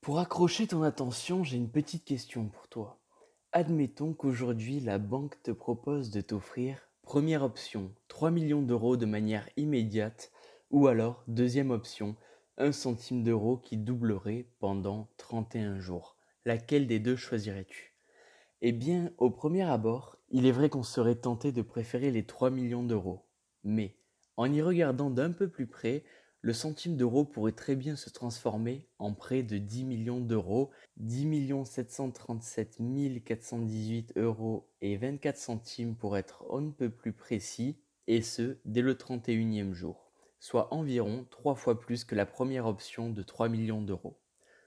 Pour accrocher ton attention, j'ai une petite question pour toi. Admettons qu'aujourd'hui la banque te propose de t'offrir première option 3 millions d'euros de manière immédiate ou alors deuxième option 1 centime d'euro qui doublerait pendant 31 jours. Laquelle des deux choisirais-tu? Eh bien, au premier abord, il est vrai qu'on serait tenté de préférer les 3 millions d'euros. Mais en y regardant d'un peu plus près, le centime d'euro pourrait très bien se transformer en près de 10 millions d'euros, 10 737 418 euros et 24 centimes pour être on ne peut plus précis, et ce, dès le 31e jour, soit environ trois fois plus que la première option de 3 millions d'euros.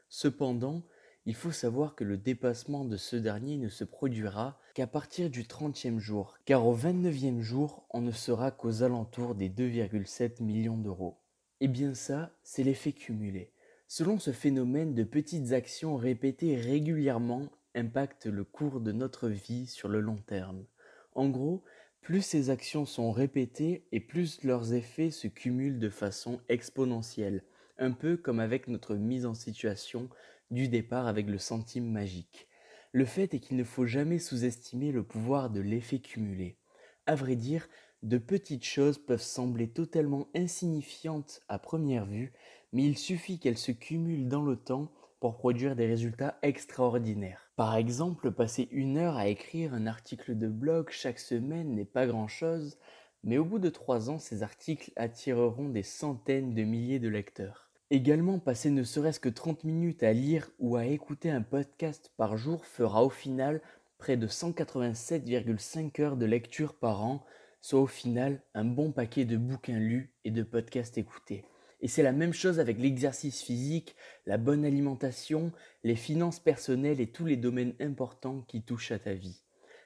Cependant, il faut savoir que le dépassement de ce dernier ne se produira qu'à partir du 30e jour, car au 29e jour, on ne sera qu'aux alentours des 2,7 millions d'euros. Eh bien ça, c'est l'effet cumulé. Selon ce phénomène, de petites actions répétées régulièrement impactent le cours de notre vie sur le long terme. En gros, plus ces actions sont répétées et plus leurs effets se cumulent de façon exponentielle, un peu comme avec notre mise en situation du départ avec le centime magique. Le fait est qu'il ne faut jamais sous-estimer le pouvoir de l'effet cumulé. À vrai dire, de petites choses peuvent sembler totalement insignifiantes à première vue, mais il suffit qu'elles se cumulent dans le temps pour produire des résultats extraordinaires. Par exemple, passer une heure à écrire un article de blog chaque semaine n'est pas grand-chose, mais au bout de trois ans, ces articles attireront des centaines de milliers de lecteurs. Également, passer ne serait-ce que 30 minutes à lire ou à écouter un podcast par jour fera au final près de 187,5 heures de lecture par an, soit au final un bon paquet de bouquins lus et de podcasts écoutés. Et c'est la même chose avec l'exercice physique, la bonne alimentation, les finances personnelles et tous les domaines importants qui touchent à ta vie.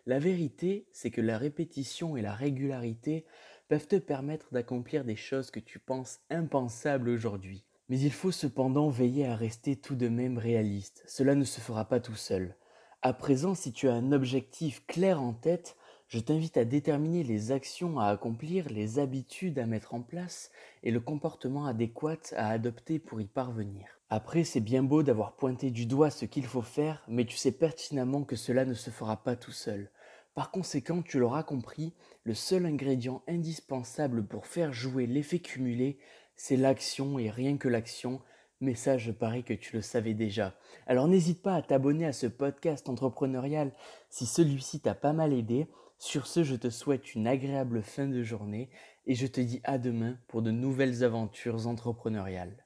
La vérité, c'est que la répétition et la régularité peuvent te permettre d'accomplir des choses que tu penses impensables aujourd'hui. Mais il faut cependant veiller à rester tout de même réaliste. Cela ne se fera pas tout seul. À présent, si tu as un objectif clair en tête, je t'invite à déterminer les actions à accomplir, les habitudes à mettre en place et le comportement adéquat à adopter pour y parvenir. Après, c'est bien beau d'avoir pointé du doigt ce qu'il faut faire, mais tu sais pertinemment que cela ne se fera pas tout seul. Par conséquent, tu l'auras compris, le seul ingrédient indispensable pour faire jouer l'effet cumulé, c'est l'action et rien que l'action, mais ça, je parie que tu le savais déjà. Alors n'hésite pas à t'abonner à ce podcast entrepreneurial si celui-ci t'a pas mal aidé. Sur ce, je te souhaite une agréable fin de journée et je te dis à demain pour de nouvelles aventures entrepreneuriales.